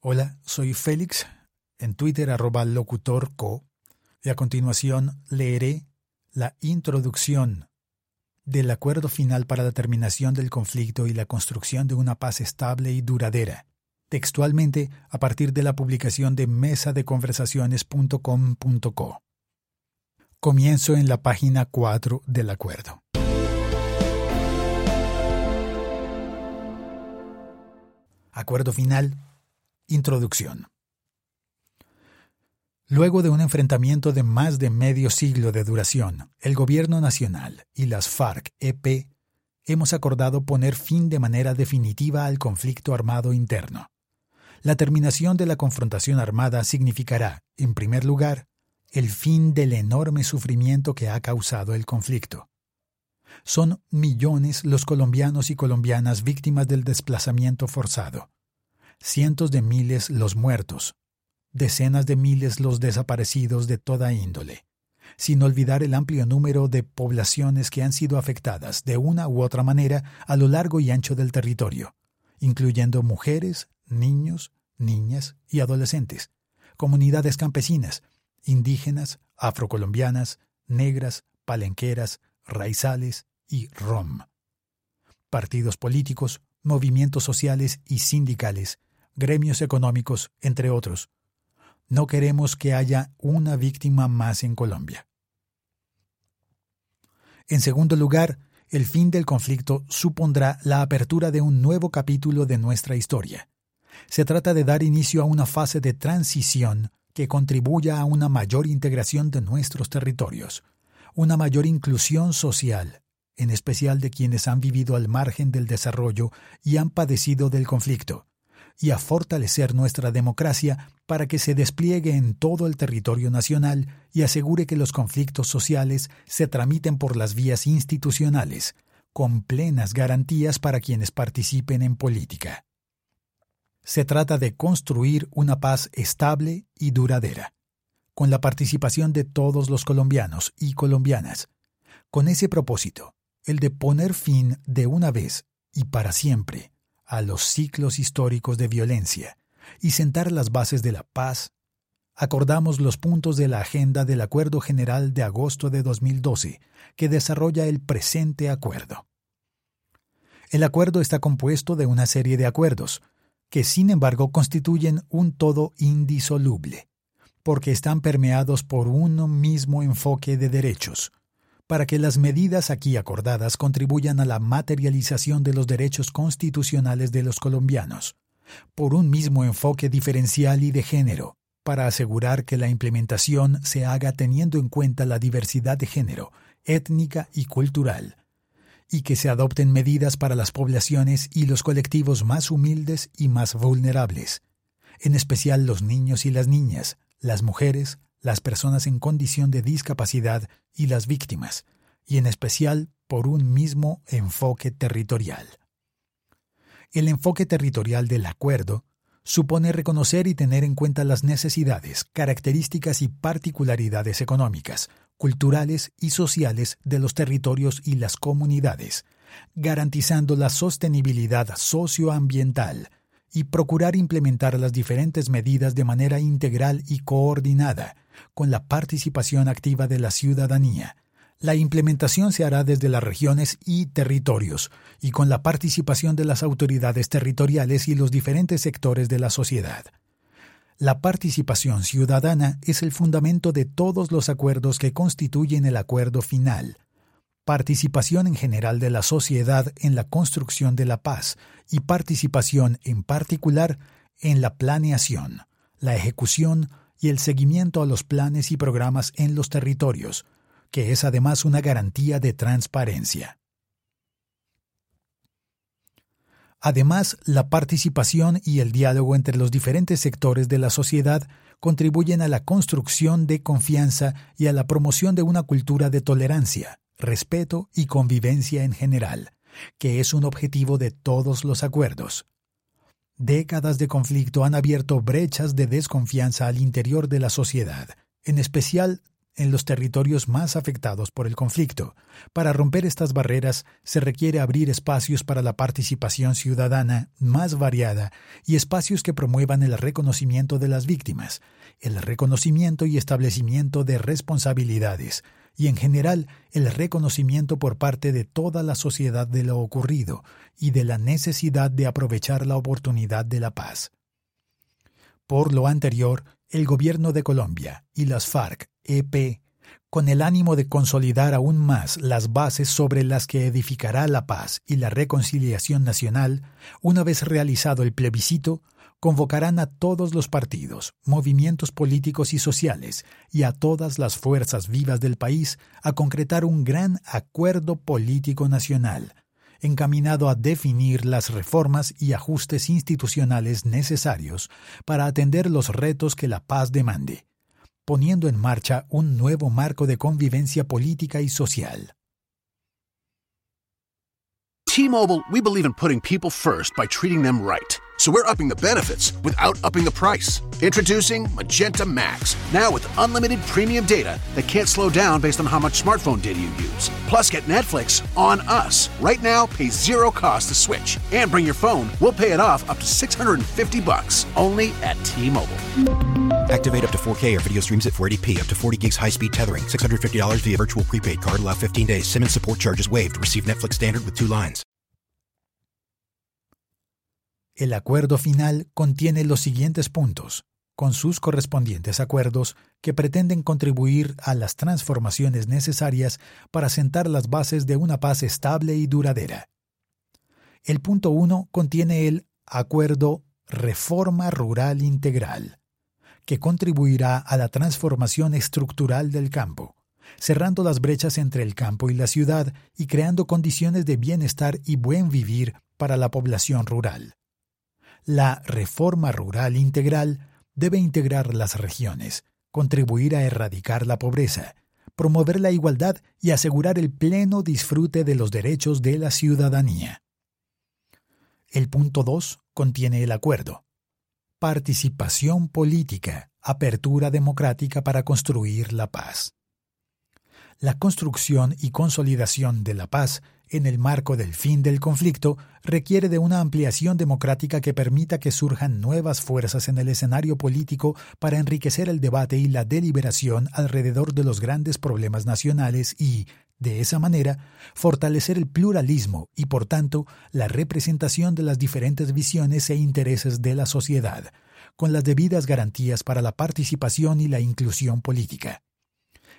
Hola, soy Félix, en Twitter arroba locutorco, y a continuación leeré la introducción del acuerdo final para la terminación del conflicto y la construcción de una paz estable y duradera, textualmente a partir de la publicación de mesadeconversaciones.com.co. Comienzo en la página 4 del acuerdo. Acuerdo final Introducción. Luego de un enfrentamiento de más de medio siglo de duración, el Gobierno Nacional y las FARC-EP hemos acordado poner fin de manera definitiva al conflicto armado interno. La terminación de la confrontación armada significará, en primer lugar, el fin del enorme sufrimiento que ha causado el conflicto. Son millones los colombianos y colombianas víctimas del desplazamiento forzado cientos de miles los muertos, decenas de miles los desaparecidos de toda índole, sin olvidar el amplio número de poblaciones que han sido afectadas de una u otra manera a lo largo y ancho del territorio, incluyendo mujeres, niños, niñas y adolescentes, comunidades campesinas, indígenas, afrocolombianas, negras, palenqueras, raizales y rom. Partidos políticos, movimientos sociales y sindicales gremios económicos, entre otros. No queremos que haya una víctima más en Colombia. En segundo lugar, el fin del conflicto supondrá la apertura de un nuevo capítulo de nuestra historia. Se trata de dar inicio a una fase de transición que contribuya a una mayor integración de nuestros territorios, una mayor inclusión social, en especial de quienes han vivido al margen del desarrollo y han padecido del conflicto, y a fortalecer nuestra democracia para que se despliegue en todo el territorio nacional y asegure que los conflictos sociales se tramiten por las vías institucionales, con plenas garantías para quienes participen en política. Se trata de construir una paz estable y duradera, con la participación de todos los colombianos y colombianas, con ese propósito, el de poner fin de una vez y para siempre a los ciclos históricos de violencia y sentar las bases de la paz, acordamos los puntos de la agenda del Acuerdo General de agosto de 2012 que desarrolla el presente acuerdo. El acuerdo está compuesto de una serie de acuerdos, que sin embargo constituyen un todo indisoluble, porque están permeados por un mismo enfoque de derechos, para que las medidas aquí acordadas contribuyan a la materialización de los derechos constitucionales de los colombianos, por un mismo enfoque diferencial y de género, para asegurar que la implementación se haga teniendo en cuenta la diversidad de género, étnica y cultural, y que se adopten medidas para las poblaciones y los colectivos más humildes y más vulnerables, en especial los niños y las niñas, las mujeres, las personas en condición de discapacidad y las víctimas, y en especial por un mismo enfoque territorial. El enfoque territorial del acuerdo supone reconocer y tener en cuenta las necesidades, características y particularidades económicas, culturales y sociales de los territorios y las comunidades, garantizando la sostenibilidad socioambiental y procurar implementar las diferentes medidas de manera integral y coordinada, con la participación activa de la ciudadanía. La implementación se hará desde las regiones y territorios, y con la participación de las autoridades territoriales y los diferentes sectores de la sociedad. La participación ciudadana es el fundamento de todos los acuerdos que constituyen el acuerdo final. Participación en general de la sociedad en la construcción de la paz y participación en particular en la planeación, la ejecución y el seguimiento a los planes y programas en los territorios, que es además una garantía de transparencia. Además, la participación y el diálogo entre los diferentes sectores de la sociedad contribuyen a la construcción de confianza y a la promoción de una cultura de tolerancia, respeto y convivencia en general, que es un objetivo de todos los acuerdos. Décadas de conflicto han abierto brechas de desconfianza al interior de la sociedad, en especial en los territorios más afectados por el conflicto. Para romper estas barreras se requiere abrir espacios para la participación ciudadana más variada y espacios que promuevan el reconocimiento de las víctimas, el reconocimiento y establecimiento de responsabilidades, y en general el reconocimiento por parte de toda la sociedad de lo ocurrido y de la necesidad de aprovechar la oportunidad de la paz. Por lo anterior, el gobierno de Colombia y las FARC EP, con el ánimo de consolidar aún más las bases sobre las que edificará la paz y la reconciliación nacional, una vez realizado el plebiscito, convocarán a todos los partidos, movimientos políticos y sociales y a todas las fuerzas vivas del país a concretar un gran acuerdo político nacional, encaminado a definir las reformas y ajustes institucionales necesarios para atender los retos que la paz demande, poniendo en marcha un nuevo marco de convivencia política y social. T-Mobile, we believe in putting people first by treating them right. So we're upping the benefits without upping the price. Introducing Magenta Max, now with unlimited premium data that can't slow down based on how much smartphone data you use. Plus, get Netflix on us. Right now, pay zero cost to switch. And bring your phone, we'll pay it off up to 650 bucks. Only at T-Mobile. Activate up to 4K or video streams at 480p, up to 40 gigs high speed tethering, $650 via virtual prepaid card, allow 15 days. SIM support charges waived. Receive Netflix standard with two lines. El acuerdo final contiene los siguientes puntos, con sus correspondientes acuerdos que pretenden contribuir a las transformaciones necesarias para sentar las bases de una paz estable y duradera. El punto 1 contiene el Acuerdo Reforma Rural Integral que contribuirá a la transformación estructural del campo, cerrando las brechas entre el campo y la ciudad y creando condiciones de bienestar y buen vivir para la población rural. La reforma rural integral debe integrar las regiones, contribuir a erradicar la pobreza, promover la igualdad y asegurar el pleno disfrute de los derechos de la ciudadanía. El punto 2 contiene el acuerdo, participación política, apertura democrática para construir la paz. La construcción y consolidación de la paz en el marco del fin del conflicto requiere de una ampliación democrática que permita que surjan nuevas fuerzas en el escenario político para enriquecer el debate y la deliberación alrededor de los grandes problemas nacionales y, de esa manera, fortalecer el pluralismo y, por tanto, la representación de las diferentes visiones e intereses de la sociedad, con las debidas garantías para la participación y la inclusión política.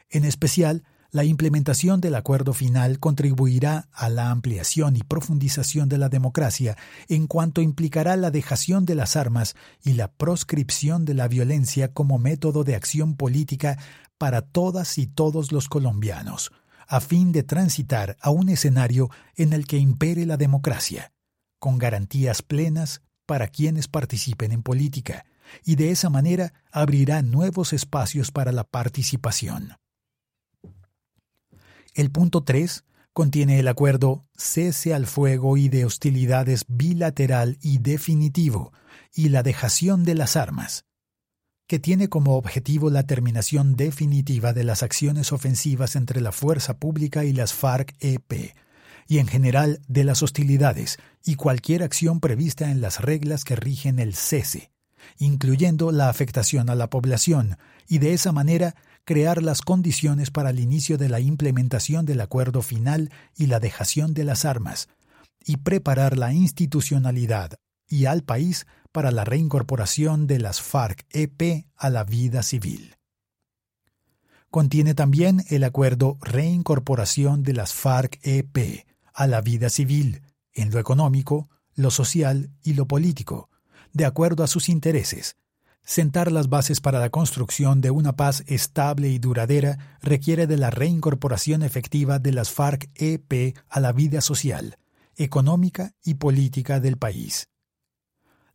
En especial, la implementación del acuerdo final contribuirá a la ampliación y profundización de la democracia en cuanto implicará la dejación de las armas y la proscripción de la violencia como método de acción política para todas y todos los colombianos, a fin de transitar a un escenario en el que impere la democracia, con garantías plenas para quienes participen en política, y de esa manera abrirá nuevos espacios para la participación. El punto 3 contiene el acuerdo cese al fuego y de hostilidades bilateral y definitivo y la dejación de las armas, que tiene como objetivo la terminación definitiva de las acciones ofensivas entre la fuerza pública y las FARC-EP, y en general de las hostilidades y cualquier acción prevista en las reglas que rigen el cese, incluyendo la afectación a la población, y de esa manera crear las condiciones para el inicio de la implementación del acuerdo final y la dejación de las armas, y preparar la institucionalidad y al país para la reincorporación de las FARC-EP a la vida civil. Contiene también el acuerdo Reincorporación de las FARC-EP a la vida civil, en lo económico, lo social y lo político, de acuerdo a sus intereses. Sentar las bases para la construcción de una paz estable y duradera requiere de la reincorporación efectiva de las FARC-EP a la vida social, económica y política del país.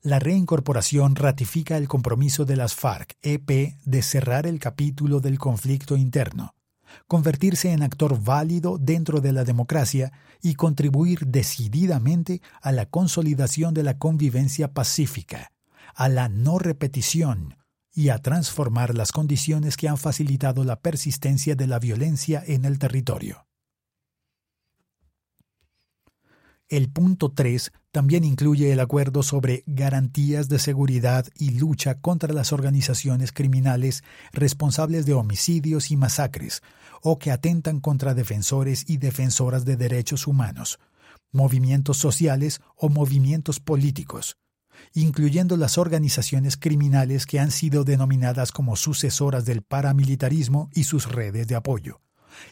La reincorporación ratifica el compromiso de las FARC-EP de cerrar el capítulo del conflicto interno, convertirse en actor válido dentro de la democracia y contribuir decididamente a la consolidación de la convivencia pacífica, a la no repetición y a transformar las condiciones que han facilitado la persistencia de la violencia en el territorio. El punto 3 también incluye el acuerdo sobre garantías de seguridad y lucha contra las organizaciones criminales responsables de homicidios y masacres, o que atentan contra defensores y defensoras de derechos humanos, movimientos sociales o movimientos políticos, incluyendo las organizaciones criminales que han sido denominadas como sucesoras del paramilitarismo y sus redes de apoyo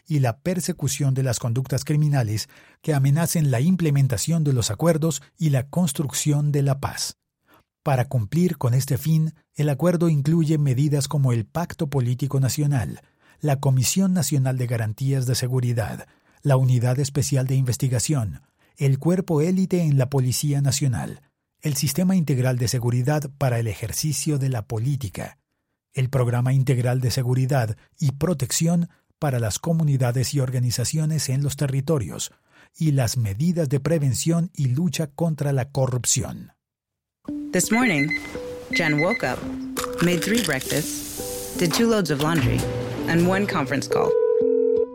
y la persecución de las conductas criminales que amenacen la implementación de los acuerdos y la construcción de la paz. Para cumplir con este fin, el acuerdo incluye medidas como el Pacto Político Nacional, la Comisión Nacional de Garantías de Seguridad, la Unidad Especial de Investigación, el Cuerpo Élite en la Policía Nacional, el Sistema Integral de Seguridad para el ejercicio de la política, el Programa Integral de Seguridad y Protección para las comunidades y organizaciones en los territorios y las medidas de prevención y lucha contra la corrupción. This morning, Jen woke up, made three breakfasts, did two loads of laundry, and one conference call.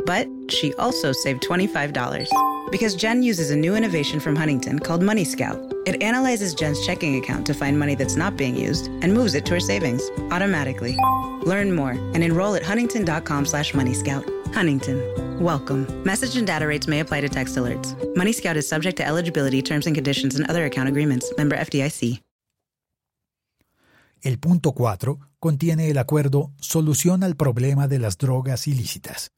But she also saved $25 because Jen uses a new innovation from Huntington called Money Scout. It analyzes Jen's checking account to find money that's not being used and moves it to her savings automatically. Learn more and enroll at huntington.com slash moneyscout. Huntington. Welcome. Message and data rates may apply to text alerts. Money Scout is subject to eligibility, terms and conditions, and other account agreements. Member FDIC. El punto 4 contiene el acuerdo Solución al problema de las drogas ilícitas.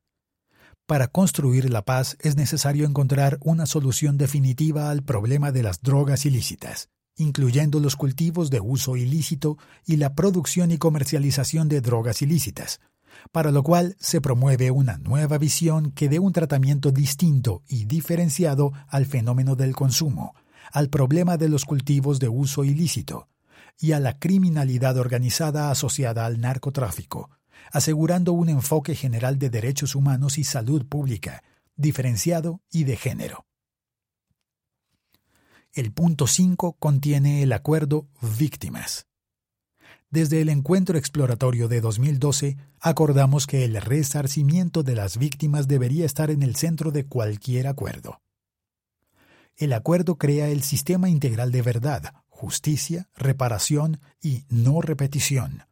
Para construir la paz es necesario encontrar una solución definitiva al problema de las drogas ilícitas, incluyendo los cultivos de uso ilícito y la producción y comercialización de drogas ilícitas, para lo cual se promueve una nueva visión que dé un tratamiento distinto y diferenciado al fenómeno del consumo, al problema de los cultivos de uso ilícito y a la criminalidad organizada asociada al narcotráfico, asegurando un enfoque general de derechos humanos y salud pública, diferenciado y de género. El punto 5 contiene el acuerdo Víctimas. Desde el encuentro exploratorio de 2012, acordamos que el resarcimiento de las víctimas debería estar en el centro de cualquier acuerdo. El acuerdo crea el sistema integral de verdad, justicia, reparación y no repetición,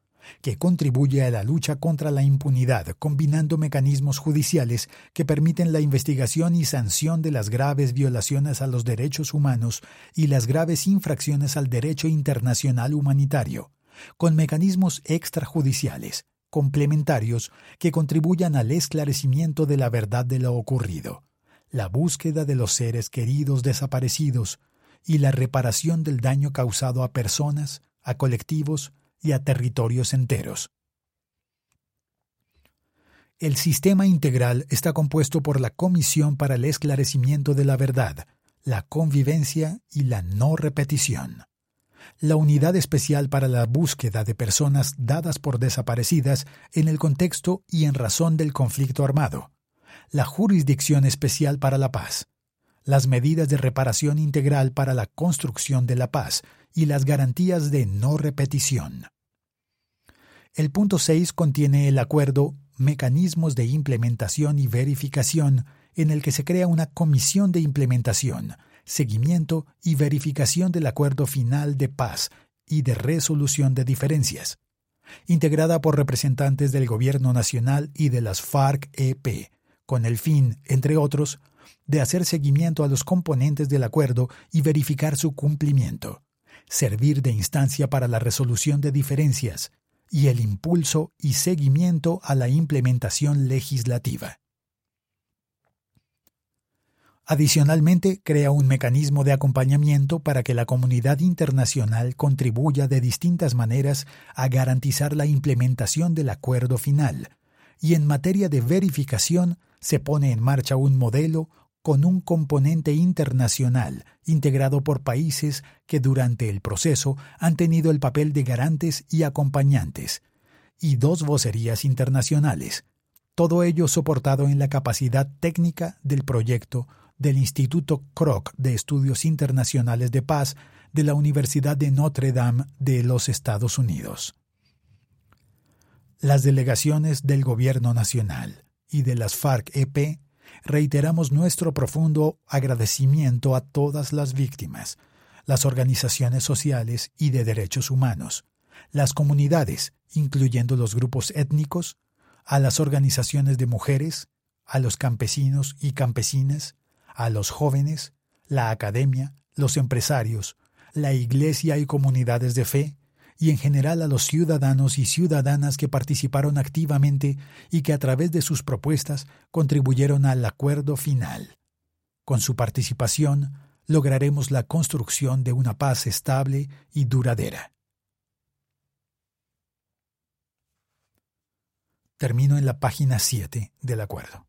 que contribuye a la lucha contra la impunidad, combinando mecanismos judiciales que permiten la investigación y sanción de las graves violaciones a los derechos humanos y las graves infracciones al derecho internacional humanitario, con mecanismos extrajudiciales, complementarios, que contribuyan al esclarecimiento de la verdad de lo ocurrido, la búsqueda de los seres queridos desaparecidos y la reparación del daño causado a personas, a colectivos, y a territorios enteros. El sistema integral está compuesto por la Comisión para el Esclarecimiento de la Verdad, la Convivencia y la No Repetición, la Unidad Especial para la Búsqueda de Personas dadas por desaparecidas en el contexto y en razón del conflicto armado, la Jurisdicción Especial para la Paz, las medidas de reparación integral para la construcción de la paz y las garantías de no repetición. El punto 6 contiene el acuerdo Mecanismos de Implementación y Verificación, en el que se crea una comisión de implementación, seguimiento y verificación del acuerdo final de paz y de resolución de diferencias, integrada por representantes del Gobierno Nacional y de las FARC-EP, con el fin, entre otros, de hacer seguimiento a los componentes del acuerdo y verificar su cumplimiento servir de instancia para la resolución de diferencias y el impulso y seguimiento a la implementación legislativa. Adicionalmente, crea un mecanismo de acompañamiento para que la comunidad internacional contribuya de distintas maneras a garantizar la implementación del acuerdo final, y en materia de verificación se pone en marcha un modelo con un componente internacional integrado por países que durante el proceso han tenido el papel de garantes y acompañantes, y dos vocerías internacionales, todo ello soportado en la capacidad técnica del proyecto del Instituto Kroc de Estudios Internacionales de Paz de la Universidad de Notre Dame de los Estados Unidos. Las delegaciones del Gobierno Nacional y de las FARC-EP reiteramos nuestro profundo agradecimiento a todas las víctimas, las organizaciones sociales y de derechos humanos, las comunidades, incluyendo los grupos étnicos, a las organizaciones de mujeres, a los campesinos y campesinas, a los jóvenes, la academia, los empresarios, la iglesia y comunidades de fe, y en general a los ciudadanos y ciudadanas que participaron activamente y que a través de sus propuestas contribuyeron al acuerdo final. Con su participación, lograremos la construcción de una paz estable y duradera. Termino en la página 7 del acuerdo.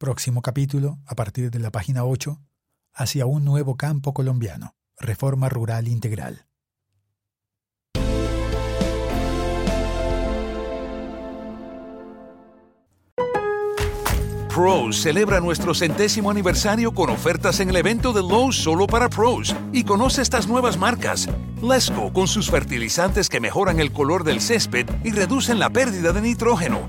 Próximo capítulo, a partir de la página 8, hacia un nuevo campo colombiano, reforma rural integral. Pros celebra nuestro centésimo aniversario con ofertas en el evento de Lowe's solo para pros y conoce estas nuevas marcas. Lesco con sus fertilizantes que mejoran el color del césped y reducen la pérdida de nitrógeno.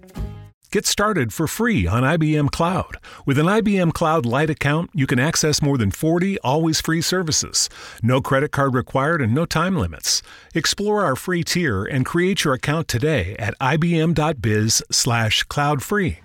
Get started for free on IBM Cloud. With an IBM Cloud Lite account, you can access more than 40 always free services. No credit card required and no time limits. Explore our free tier and create your account today at ibm.biz/cloudfree.